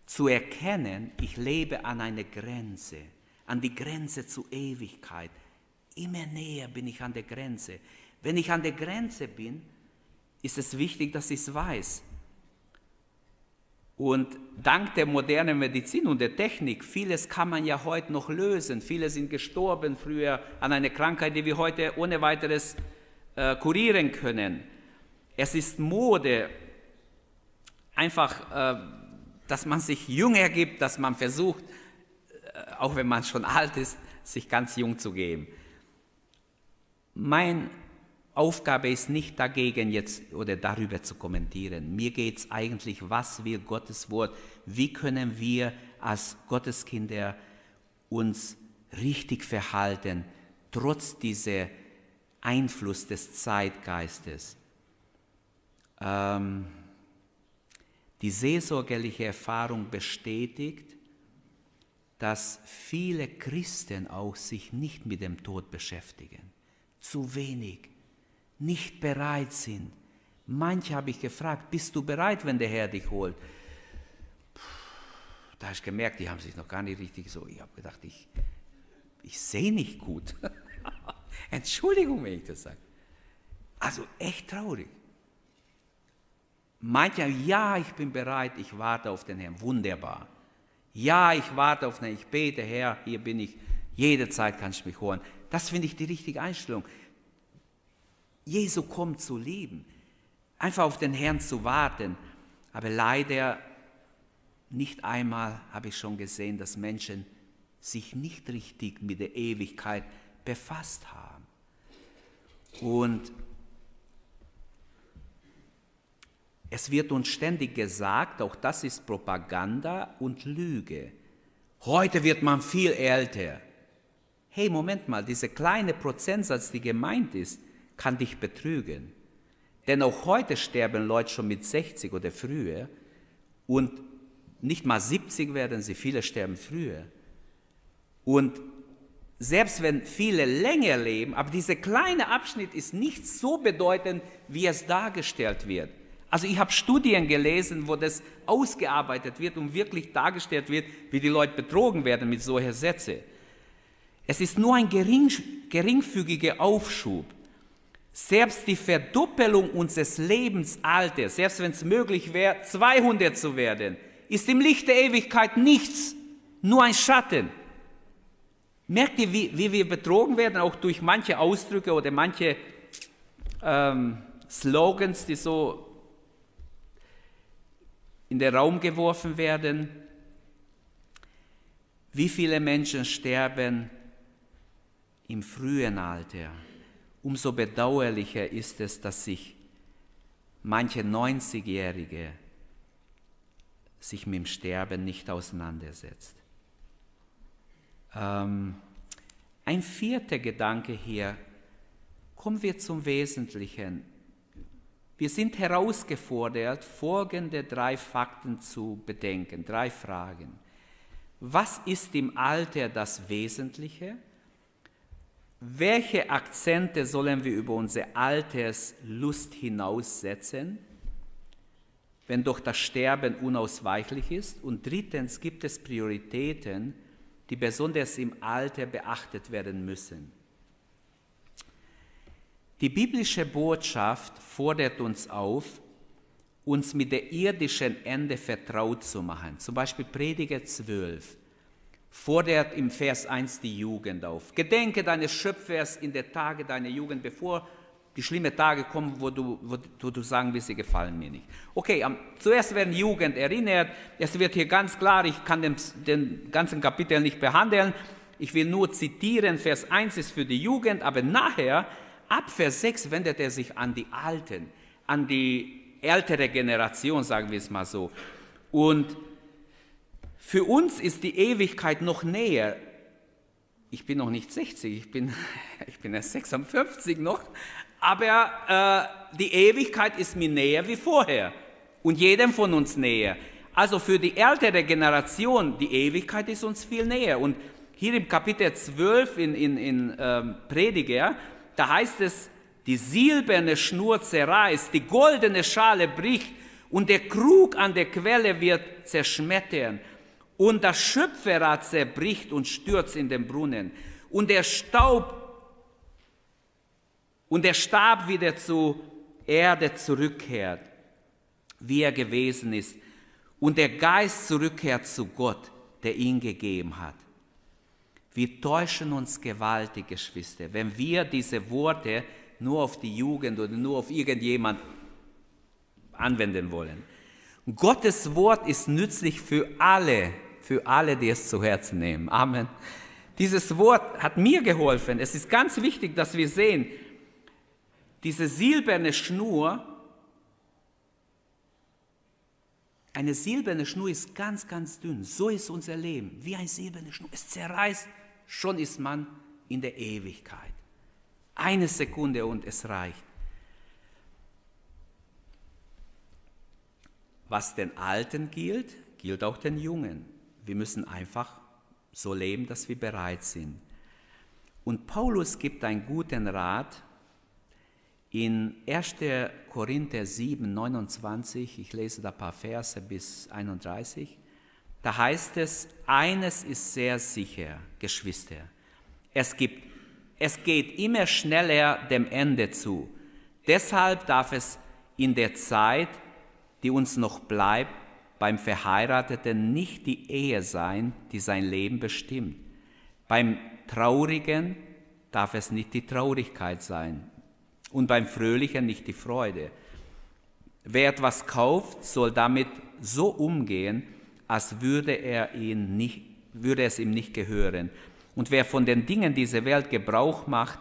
Zu erkennen, ich lebe an einer Grenze, an die Grenze zur Ewigkeit. Immer näher bin ich an der Grenze. Wenn ich an der Grenze bin, ist es wichtig, dass ich es weiß. Und dank der modernen Medizin und der Technik, vieles kann man ja heute noch lösen. Viele sind gestorben früher an einer Krankheit, die wir heute ohne weiteres äh, kurieren können. Es ist Mode, einfach, äh, dass man sich jünger gibt, dass man versucht, äh, auch wenn man schon alt ist, sich ganz jung zu geben. Mein Aufgabe ist nicht dagegen jetzt oder darüber zu kommentieren. Mir geht es eigentlich, was will Gottes Wort, wie können wir als Gotteskinder uns richtig verhalten, trotz dieser Einfluss des Zeitgeistes. Ähm, die seelsorgerliche Erfahrung bestätigt, dass viele Christen auch sich nicht mit dem Tod beschäftigen, zu wenig, nicht bereit sind. Manche habe ich gefragt, bist du bereit, wenn der Herr dich holt? Da habe ich gemerkt, die haben sich noch gar nicht richtig so. Ich habe gedacht, ich, ich sehe nicht gut. Entschuldigung, wenn ich das sage. Also echt traurig. Manche, ja, ich bin bereit, ich warte auf den Herrn. Wunderbar. Ja, ich warte auf den, ich bete, Herr, hier bin ich, jederzeit kannst du mich hören. Das finde ich die richtige Einstellung. Jesu kommt zu lieben, einfach auf den Herrn zu warten. Aber leider nicht einmal habe ich schon gesehen, dass Menschen sich nicht richtig mit der Ewigkeit befasst haben. Und Es wird uns ständig gesagt, auch das ist Propaganda und Lüge. Heute wird man viel älter. Hey, Moment mal, dieser kleine Prozentsatz, die gemeint ist, kann dich betrügen. Denn auch heute sterben Leute schon mit 60 oder früher und nicht mal 70 werden sie, viele sterben früher. Und selbst wenn viele länger leben, aber dieser kleine Abschnitt ist nicht so bedeutend, wie es dargestellt wird. Also ich habe Studien gelesen, wo das ausgearbeitet wird und wirklich dargestellt wird, wie die Leute betrogen werden mit solchen Sätzen. Es ist nur ein gering, geringfügiger Aufschub. Selbst die Verdoppelung unseres Lebensalters, selbst wenn es möglich wäre, 200 zu werden, ist im Licht der Ewigkeit nichts, nur ein Schatten. Merkt ihr, wie, wie wir betrogen werden, auch durch manche Ausdrücke oder manche ähm, Slogans, die so in den Raum geworfen werden. Wie viele Menschen sterben im frühen Alter? Umso bedauerlicher ist es, dass sich manche 90-Jährige sich mit dem Sterben nicht auseinandersetzt. Ähm, ein vierter Gedanke hier, kommen wir zum Wesentlichen. Wir sind herausgefordert, folgende drei Fakten zu bedenken, drei Fragen. Was ist im Alter das Wesentliche? Welche Akzente sollen wir über unsere Alterslust hinaussetzen, wenn doch das Sterben unausweichlich ist? Und drittens gibt es Prioritäten, die besonders im Alter beachtet werden müssen. Die biblische Botschaft fordert uns auf, uns mit der irdischen Ende vertraut zu machen. Zum Beispiel Prediger 12 fordert im Vers 1 die Jugend auf. Gedenke deines Schöpfers in der Tage deiner Jugend, bevor die schlimmen Tage kommen, wo du, wo du sagen wirst, sie gefallen mir nicht. Okay, um, zuerst werden Jugend erinnert. Es wird hier ganz klar, ich kann den, den ganzen Kapitel nicht behandeln. Ich will nur zitieren, Vers 1 ist für die Jugend, aber nachher ab Vers 6 wendet er sich an die Alten, an die ältere Generation, sagen wir es mal so. Und für uns ist die Ewigkeit noch näher. Ich bin noch nicht 60, ich bin, ich bin erst 56 noch, aber äh, die Ewigkeit ist mir näher wie vorher und jedem von uns näher. Also für die ältere Generation, die Ewigkeit ist uns viel näher. Und hier im Kapitel 12 in, in, in ähm, Prediger, da heißt es, die silberne Schnur zerreißt, die goldene Schale bricht und der Krug an der Quelle wird zerschmettern und das Schöpferrad zerbricht und stürzt in den Brunnen und der Staub und der Stab wieder zu Erde zurückkehrt, wie er gewesen ist und der Geist zurückkehrt zu Gott, der ihn gegeben hat. Wir täuschen uns gewaltig, Geschwister, wenn wir diese Worte nur auf die Jugend oder nur auf irgendjemand anwenden wollen. Gottes Wort ist nützlich für alle, für alle, die es zu Herzen nehmen. Amen. Dieses Wort hat mir geholfen. Es ist ganz wichtig, dass wir sehen, diese silberne Schnur Eine silberne Schnur ist ganz, ganz dünn. So ist unser Leben, wie ein silberne Schnur. Es zerreißt, schon ist man in der Ewigkeit. Eine Sekunde und es reicht. Was den Alten gilt, gilt auch den Jungen. Wir müssen einfach so leben, dass wir bereit sind. Und Paulus gibt einen guten Rat in 1. Korinther 7, 29, ich lese da ein paar Verse bis 31, da heißt es, eines ist sehr sicher, Geschwister, es, gibt, es geht immer schneller dem Ende zu. Deshalb darf es in der Zeit, die uns noch bleibt, beim Verheirateten nicht die Ehe sein, die sein Leben bestimmt. Beim Traurigen darf es nicht die Traurigkeit sein und beim Fröhlichen nicht die Freude. Wer etwas kauft, soll damit so umgehen, als würde, er ihn nicht, würde es ihm nicht gehören. Und wer von den Dingen dieser Welt Gebrauch macht,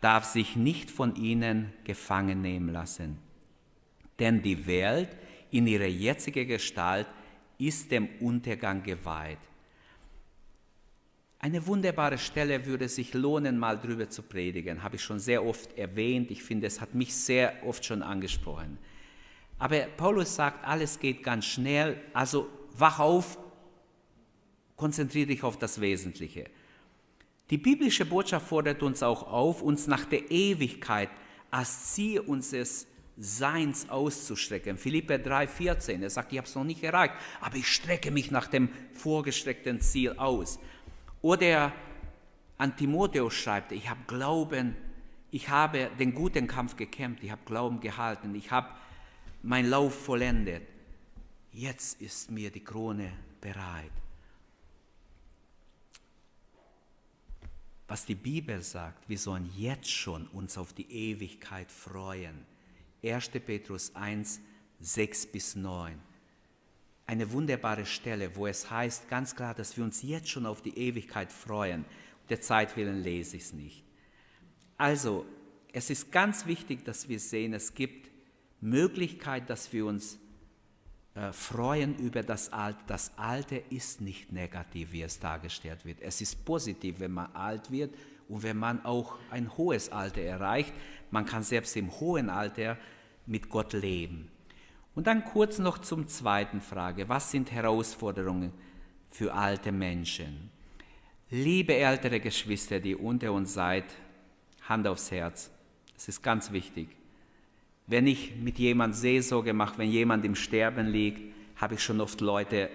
darf sich nicht von ihnen gefangen nehmen lassen. Denn die Welt in ihrer jetzigen Gestalt ist dem Untergang geweiht. Eine wunderbare Stelle würde sich lohnen, mal drüber zu predigen. Habe ich schon sehr oft erwähnt. Ich finde, es hat mich sehr oft schon angesprochen. Aber Paulus sagt, alles geht ganz schnell. Also wach auf, konzentriere dich auf das Wesentliche. Die biblische Botschaft fordert uns auch auf, uns nach der Ewigkeit als Ziel unseres Seins auszustrecken. Philippe 3,14, er sagt, ich habe es noch nicht erreicht, aber ich strecke mich nach dem vorgestreckten Ziel aus. Oder an Timotheus schreibt, ich habe Glauben, ich habe den guten Kampf gekämpft, ich habe Glauben gehalten, ich habe meinen Lauf vollendet. Jetzt ist mir die Krone bereit. Was die Bibel sagt, wir sollen jetzt schon uns auf die Ewigkeit freuen 1. Petrus 1, 6 bis 9. Eine wunderbare Stelle, wo es heißt ganz klar, dass wir uns jetzt schon auf die Ewigkeit freuen. Der Zeit willen lese ich es nicht. Also, es ist ganz wichtig, dass wir sehen, es gibt Möglichkeit, dass wir uns äh, freuen über das Alte. Das Alte ist nicht negativ, wie es dargestellt wird. Es ist positiv, wenn man alt wird und wenn man auch ein hohes Alter erreicht. Man kann selbst im hohen Alter mit Gott leben. Und dann kurz noch zum zweiten Frage. Was sind Herausforderungen für alte Menschen? Liebe ältere Geschwister, die unter uns seid, Hand aufs Herz. Es ist ganz wichtig. Wenn ich mit jemand Seelsorge mache, wenn jemand im Sterben liegt, habe ich schon oft Leute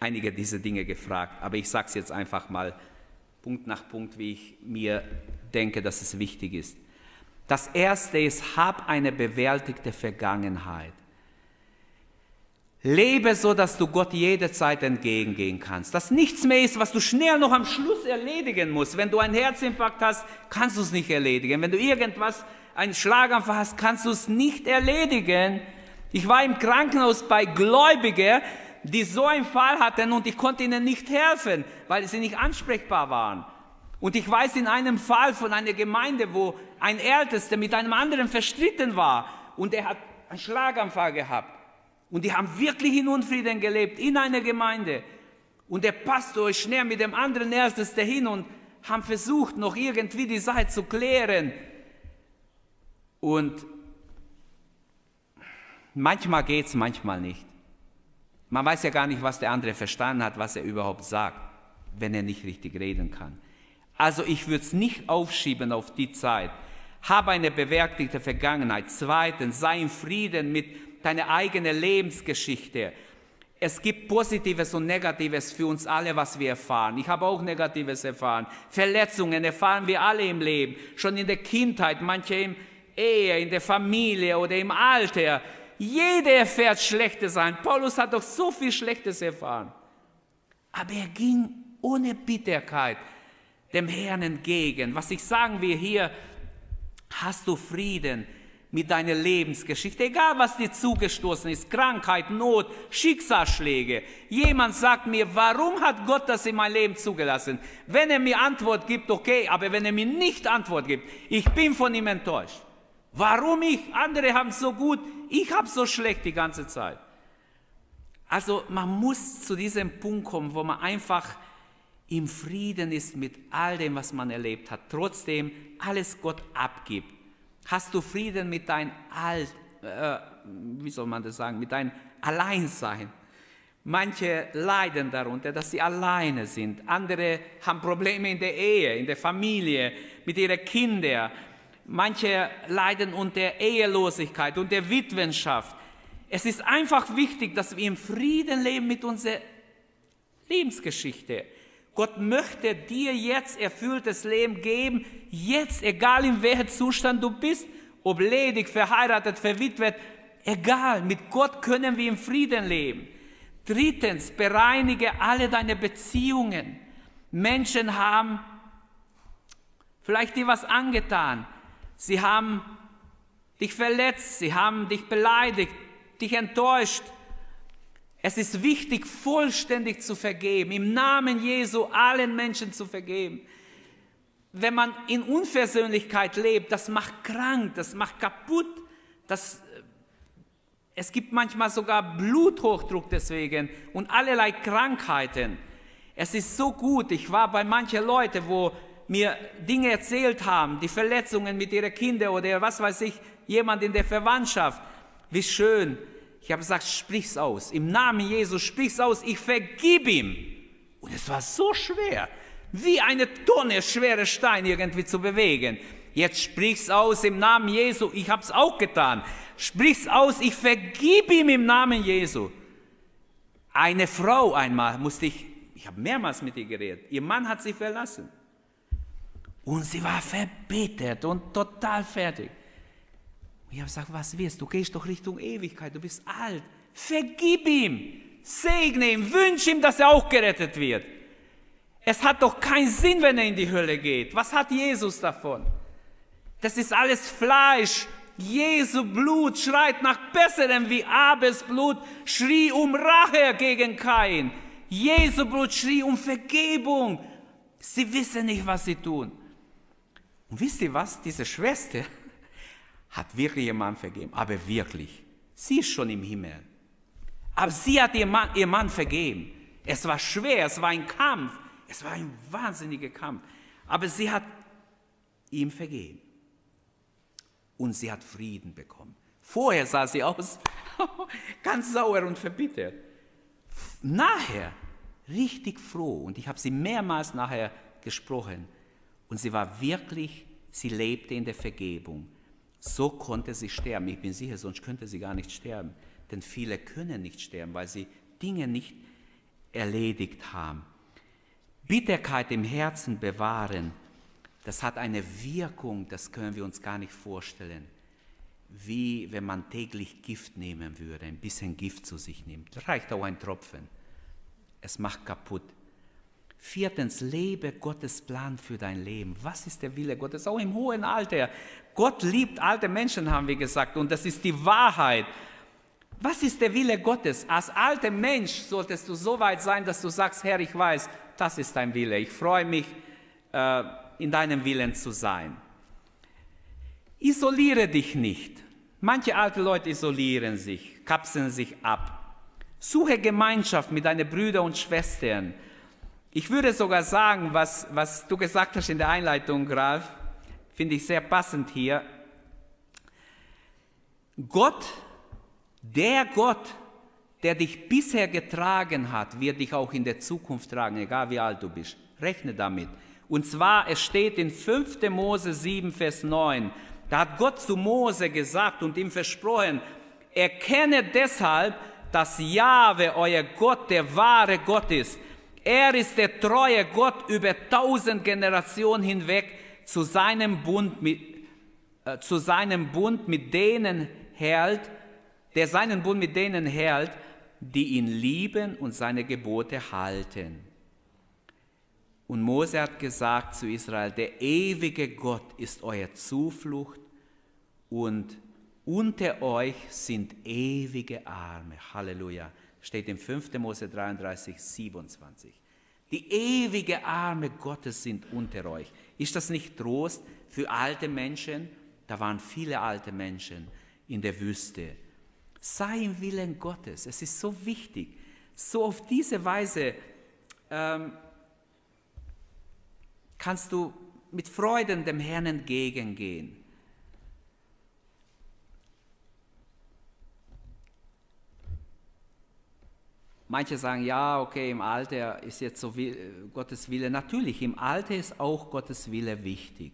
einige dieser Dinge gefragt. Aber ich sage es jetzt einfach mal Punkt nach Punkt, wie ich mir denke, dass es wichtig ist. Das erste ist, hab eine bewältigte Vergangenheit. Lebe so, dass du Gott jederzeit entgegengehen kannst. Dass nichts mehr ist, was du schnell noch am Schluss erledigen musst. Wenn du einen Herzinfarkt hast, kannst du es nicht erledigen. Wenn du irgendwas, einen Schlaganfall hast, kannst du es nicht erledigen. Ich war im Krankenhaus bei Gläubigen, die so einen Fall hatten und ich konnte ihnen nicht helfen, weil sie nicht ansprechbar waren. Und ich weiß in einem Fall von einer Gemeinde, wo ein Ältester mit einem anderen verstritten war und er hat einen Schlaganfall gehabt. Und die haben wirklich in Unfrieden gelebt in einer Gemeinde. Und der Pastor ist schnell mit dem anderen Ältesten hin und haben versucht, noch irgendwie die Sache zu klären. Und manchmal geht es, manchmal nicht. Man weiß ja gar nicht, was der andere verstanden hat, was er überhaupt sagt, wenn er nicht richtig reden kann. Also ich würde es nicht aufschieben auf die Zeit. Habe eine bewerktigte Vergangenheit. Zweitens, sei im Frieden mit deiner eigenen Lebensgeschichte. Es gibt Positives und Negatives für uns alle, was wir erfahren. Ich habe auch Negatives erfahren. Verletzungen erfahren wir alle im Leben. Schon in der Kindheit, manche im Ehe, in der Familie oder im Alter. Jeder erfährt Schlechtes ein. Paulus hat doch so viel Schlechtes erfahren. Aber er ging ohne Bitterkeit dem Herrn entgegen. Was ich sagen will hier, hast du Frieden mit deiner Lebensgeschichte, egal was dir zugestoßen ist, Krankheit, Not, Schicksalsschläge. Jemand sagt mir, warum hat Gott das in mein Leben zugelassen? Wenn er mir Antwort gibt, okay, aber wenn er mir nicht Antwort gibt, ich bin von ihm enttäuscht. Warum ich? Andere haben so gut, ich habe so schlecht die ganze Zeit. Also man muss zu diesem Punkt kommen, wo man einfach im Frieden ist mit all dem, was man erlebt hat, trotzdem alles Gott abgibt. Hast du Frieden mit deinem Alt, äh, wie soll man das sagen, mit deinem Alleinsein? Manche leiden darunter, dass sie alleine sind. Andere haben Probleme in der Ehe, in der Familie, mit ihren Kindern. Manche leiden unter Ehelosigkeit, unter Witwenschaft. Es ist einfach wichtig, dass wir im Frieden leben mit unserer Lebensgeschichte. Gott möchte dir jetzt erfülltes Leben geben, jetzt, egal in welchem Zustand du bist, ob ledig, verheiratet, verwitwet, egal, mit Gott können wir im Frieden leben. Drittens, bereinige alle deine Beziehungen. Menschen haben vielleicht dir was angetan. Sie haben dich verletzt, sie haben dich beleidigt, dich enttäuscht. Es ist wichtig, vollständig zu vergeben, im Namen Jesu allen Menschen zu vergeben. Wenn man in Unversöhnlichkeit lebt, das macht krank, das macht kaputt, das es gibt manchmal sogar Bluthochdruck deswegen und allerlei Krankheiten. Es ist so gut, ich war bei manchen Leuten, wo mir Dinge erzählt haben, die Verletzungen mit ihren Kindern oder was weiß ich, jemand in der Verwandtschaft. Wie schön. Ich habe gesagt, sprich's aus. Im Namen Jesus, sprich's aus. Ich vergib ihm. Und es war so schwer, wie eine Tonne schwere Stein irgendwie zu bewegen. Jetzt sprich's aus im Namen Jesu. Ich habe es auch getan. Sprich's aus. Ich vergib ihm im Namen Jesu. Eine Frau einmal musste ich, ich habe mehrmals mit ihr geredet. Ihr Mann hat sie verlassen. Und sie war verbittert und total fertig. Und ich habe gesagt, was wirst du? Gehst doch Richtung Ewigkeit, du bist alt. Vergib ihm, segne ihm, wünsche ihm, dass er auch gerettet wird. Es hat doch keinen Sinn, wenn er in die Hölle geht. Was hat Jesus davon? Das ist alles Fleisch. Jesu Blut schreit nach Besserem, wie Abels Blut schrie um Rache gegen Kain. Jesu Blut schrie um Vergebung. Sie wissen nicht, was sie tun. Und wisst ihr was? Diese Schwester hat wirklich ihr Mann vergeben, aber wirklich. Sie ist schon im Himmel. Aber sie hat ihr Mann, ihr Mann vergeben. Es war schwer, es war ein Kampf, es war ein wahnsinniger Kampf. Aber sie hat ihm vergeben und sie hat Frieden bekommen. Vorher sah sie aus ganz sauer und verbittert. Nachher richtig froh und ich habe sie mehrmals nachher gesprochen und sie war wirklich, sie lebte in der Vergebung. So konnte sie sterben. Ich bin sicher, sonst könnte sie gar nicht sterben. Denn viele können nicht sterben, weil sie Dinge nicht erledigt haben. Bitterkeit im Herzen bewahren das hat eine Wirkung, das können wir uns gar nicht vorstellen. Wie wenn man täglich Gift nehmen würde, ein bisschen Gift zu sich nimmt. Reicht auch ein Tropfen. Es macht kaputt. Viertens, lebe Gottes Plan für dein Leben. Was ist der Wille Gottes? Auch im hohen Alter. Gott liebt alte Menschen, haben wir gesagt, und das ist die Wahrheit. Was ist der Wille Gottes? Als alter Mensch solltest du so weit sein, dass du sagst, Herr, ich weiß, das ist dein Wille. Ich freue mich, äh, in deinem Willen zu sein. Isoliere dich nicht. Manche alte Leute isolieren sich, kapseln sich ab. Suche Gemeinschaft mit deinen Brüdern und Schwestern. Ich würde sogar sagen, was, was du gesagt hast in der Einleitung, Ralf, finde ich sehr passend hier. Gott, der Gott, der dich bisher getragen hat, wird dich auch in der Zukunft tragen, egal wie alt du bist. Rechne damit. Und zwar, es steht in 5. Mose 7, Vers 9, da hat Gott zu Mose gesagt und ihm versprochen, erkenne deshalb, dass Jahwe, euer Gott, der wahre Gott ist. Er ist der treue Gott über tausend Generationen hinweg zu seinem Bund mit, äh, zu seinem Bund mit denen hält, der seinen Bund mit denen hält, die ihn lieben und seine Gebote halten. Und Mose hat gesagt zu Israel, der ewige Gott ist euer Zuflucht und unter euch sind ewige Arme. Halleluja. Steht im 5. Mose 33, 27. Die ewige Arme Gottes sind unter euch. Ist das nicht Trost für alte Menschen? Da waren viele alte Menschen in der Wüste. Sei im Willen Gottes. Es ist so wichtig So auf diese Weise ähm, kannst du mit Freuden dem Herrn entgegengehen. Manche sagen, ja, okay, im Alter ist jetzt so Gottes Wille. Natürlich, im Alter ist auch Gottes Wille wichtig.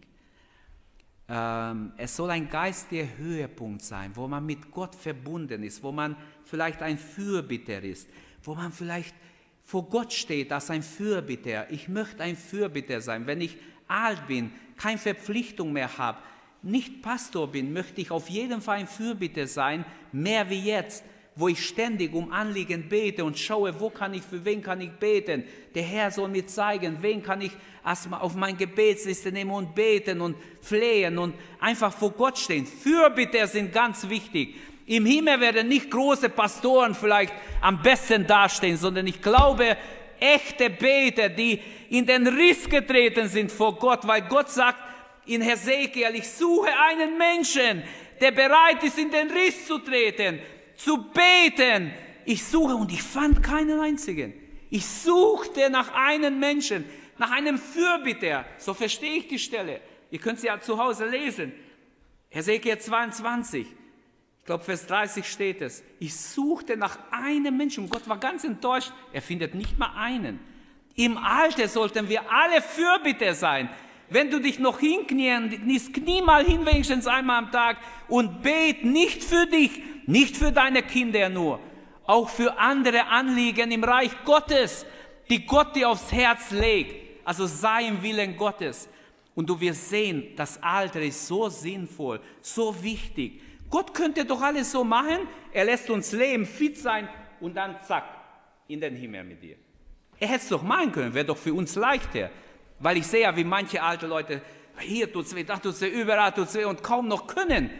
Ähm, es soll ein geistiger Höhepunkt sein, wo man mit Gott verbunden ist, wo man vielleicht ein Fürbitter ist, wo man vielleicht vor Gott steht als ein Fürbitter. Ich möchte ein Fürbitter sein. Wenn ich alt bin, keine Verpflichtung mehr habe, nicht Pastor bin, möchte ich auf jeden Fall ein Fürbitter sein, mehr wie jetzt wo ich ständig um Anliegen bete und schaue, wo kann ich, für wen kann ich beten. Der Herr soll mir zeigen, wen kann ich erstmal auf meine Gebetsliste nehmen und beten und flehen und einfach vor Gott stehen. Fürbitter sind ganz wichtig. Im Himmel werden nicht große Pastoren vielleicht am besten dastehen, sondern ich glaube, echte Beter, die in den Riss getreten sind vor Gott, weil Gott sagt in Hesekiel, ich suche einen Menschen, der bereit ist, in den Riss zu treten zu beten. Ich suche und ich fand keinen einzigen. Ich suchte nach einem Menschen, nach einem Fürbitter. So verstehe ich die Stelle. Ihr könnt sie ja zu Hause lesen. Hesekiel 22. Ich glaube, Vers 30 steht es. Ich suchte nach einem Menschen. Und Gott war ganz enttäuscht. Er findet nicht mal einen. Im Alter sollten wir alle Fürbitter sein. Wenn du dich noch hinkniest, knie mal hin wenigstens einmal am Tag und bet nicht für dich, nicht für deine Kinder nur, auch für andere Anliegen im Reich Gottes, die Gott dir aufs Herz legt. Also sei im Willen Gottes. Und du wirst sehen, das Alter ist so sinnvoll, so wichtig. Gott könnte doch alles so machen. Er lässt uns leben, fit sein und dann zack, in den Himmel mit dir. Er hätte es doch machen können, wäre doch für uns leichter. Weil ich sehe ja, wie manche alte Leute, hier tut es weh, da tut es weh, überall tut es weh und kaum noch können.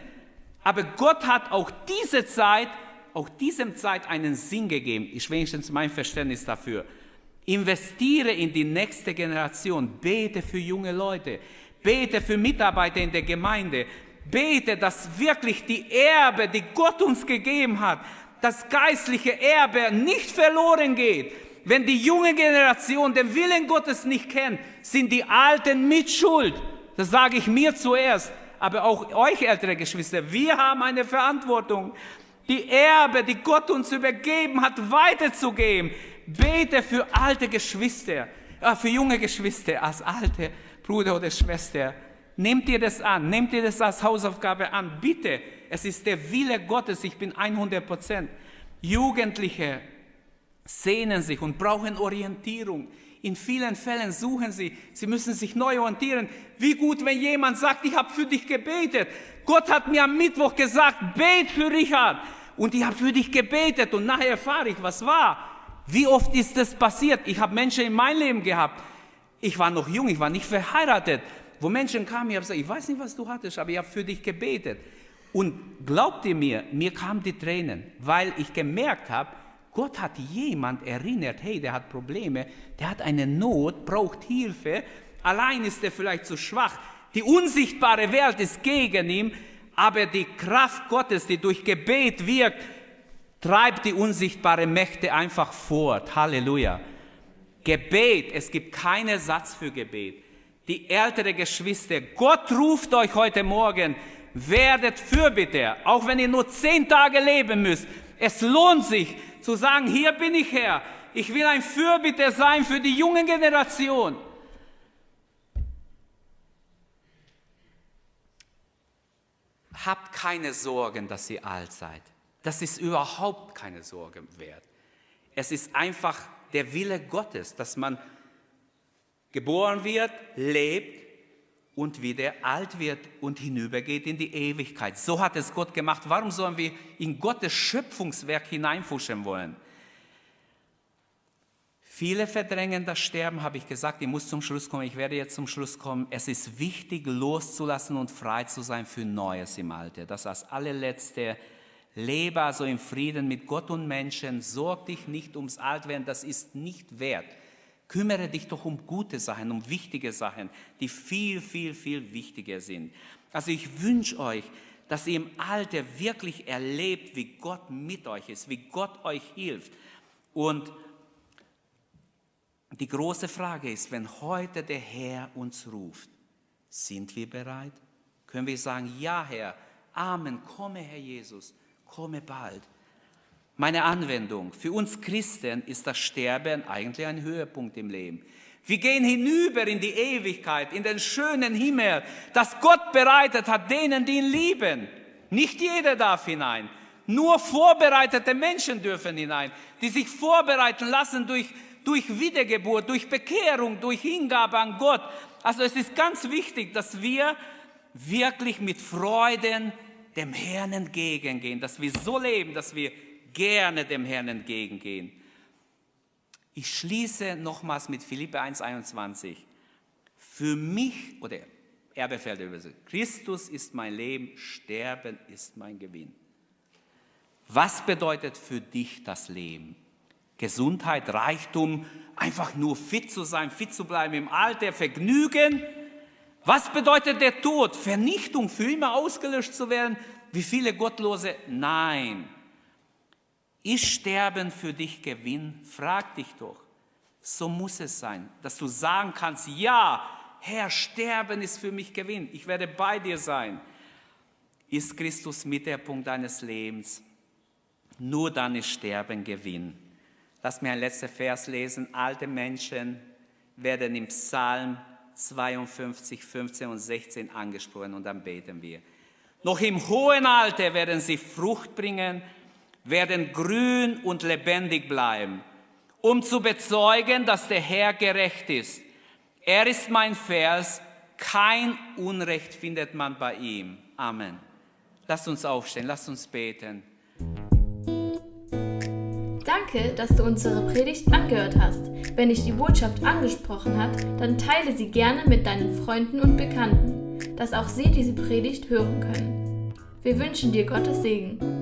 Aber Gott hat auch diese Zeit, auch diesem Zeit einen Sinn gegeben. Ich wenigstens mein Verständnis dafür. Investiere in die nächste Generation. Bete für junge Leute. Bete für Mitarbeiter in der Gemeinde. Bete, dass wirklich die Erbe, die Gott uns gegeben hat, das geistliche Erbe nicht verloren geht. Wenn die junge Generation den Willen Gottes nicht kennt, sind die Alten mit Schuld. Das sage ich mir zuerst aber auch euch ältere Geschwister, wir haben eine Verantwortung, die Erbe, die Gott uns übergeben hat, weiterzugeben. Bete für alte Geschwister, äh, für junge Geschwister, als alte Bruder oder Schwester. Nehmt ihr das an, nehmt ihr das als Hausaufgabe an, bitte. Es ist der Wille Gottes, ich bin 100 Prozent. Jugendliche sehnen sich und brauchen Orientierung. In vielen Fällen suchen sie, sie müssen sich neu orientieren. Wie gut, wenn jemand sagt, ich habe für dich gebetet. Gott hat mir am Mittwoch gesagt, bet für Richard. Und ich habe für dich gebetet und nachher erfahre ich, was war. Wie oft ist das passiert? Ich habe Menschen in meinem Leben gehabt. Ich war noch jung, ich war nicht verheiratet. Wo Menschen kamen, ich habe gesagt, ich weiß nicht, was du hattest, aber ich habe für dich gebetet. Und glaubt ihr mir, mir kamen die Tränen, weil ich gemerkt habe, Gott hat jemand erinnert, hey, der hat Probleme, der hat eine Not, braucht Hilfe, allein ist er vielleicht zu schwach. Die unsichtbare Welt ist gegen ihn, aber die Kraft Gottes, die durch Gebet wirkt, treibt die unsichtbare Mächte einfach fort. Halleluja. Gebet, es gibt keinen Ersatz für Gebet. Die ältere Geschwister, Gott ruft euch heute Morgen, werdet Fürbitter, auch wenn ihr nur zehn Tage leben müsst. Es lohnt sich, zu sagen, hier bin ich Herr, ich will ein Fürbitter sein für die junge Generation. Habt keine Sorgen, dass ihr alt seid. Das ist überhaupt keine Sorge wert. Es ist einfach der Wille Gottes, dass man geboren wird, lebt und wieder alt wird und hinübergeht in die Ewigkeit. So hat es Gott gemacht. Warum sollen wir in Gottes Schöpfungswerk hineinfuschen wollen? Viele verdrängen das Sterben, habe ich gesagt. Ich muss zum Schluss kommen. Ich werde jetzt zum Schluss kommen. Es ist wichtig, loszulassen und frei zu sein für Neues im Alter. Das als allerletzte. Lebe also im Frieden mit Gott und Menschen. Sorg dich nicht ums Altwerden. Das ist nicht wert. Kümmere dich doch um gute Sachen, um wichtige Sachen, die viel, viel, viel wichtiger sind. Also ich wünsche euch, dass ihr im Alter wirklich erlebt, wie Gott mit euch ist, wie Gott euch hilft. Und die große Frage ist, wenn heute der Herr uns ruft, sind wir bereit? Können wir sagen, ja Herr, Amen, komme Herr Jesus, komme bald. Meine Anwendung, für uns Christen ist das Sterben eigentlich ein Höhepunkt im Leben. Wir gehen hinüber in die Ewigkeit, in den schönen Himmel, das Gott bereitet hat denen, die ihn lieben. Nicht jeder darf hinein. Nur vorbereitete Menschen dürfen hinein, die sich vorbereiten lassen durch, durch Wiedergeburt, durch Bekehrung, durch Hingabe an Gott. Also es ist ganz wichtig, dass wir wirklich mit Freuden dem Herrn entgegengehen, dass wir so leben, dass wir gerne dem Herrn entgegengehen. Ich schließe nochmals mit Philippe 1,21. Für mich, oder er befällt über Christus ist mein Leben, Sterben ist mein Gewinn. Was bedeutet für dich das Leben? Gesundheit, Reichtum, einfach nur fit zu sein, fit zu bleiben im Alter, Vergnügen? Was bedeutet der Tod? Vernichtung, für immer ausgelöscht zu werden? Wie viele Gottlose? Nein. Ist Sterben für dich Gewinn? Frag dich doch. So muss es sein, dass du sagen kannst, ja, Herr, Sterben ist für mich Gewinn. Ich werde bei dir sein. Ist Christus Mittelpunkt deines Lebens? Nur dann ist Sterben Gewinn. Lass mir ein letzter Vers lesen. Alte Menschen werden im Psalm 52, 15 und 16 angesprochen und dann beten wir. Noch im hohen Alter werden sie Frucht bringen, werden grün und lebendig bleiben, um zu bezeugen, dass der Herr gerecht ist. Er ist mein Vers, kein Unrecht findet man bei ihm. Amen. Lasst uns aufstehen, lasst uns beten. Danke, dass du unsere Predigt angehört hast. Wenn dich die Botschaft angesprochen hat, dann teile sie gerne mit deinen Freunden und Bekannten, dass auch sie diese Predigt hören können. Wir wünschen dir Gottes Segen.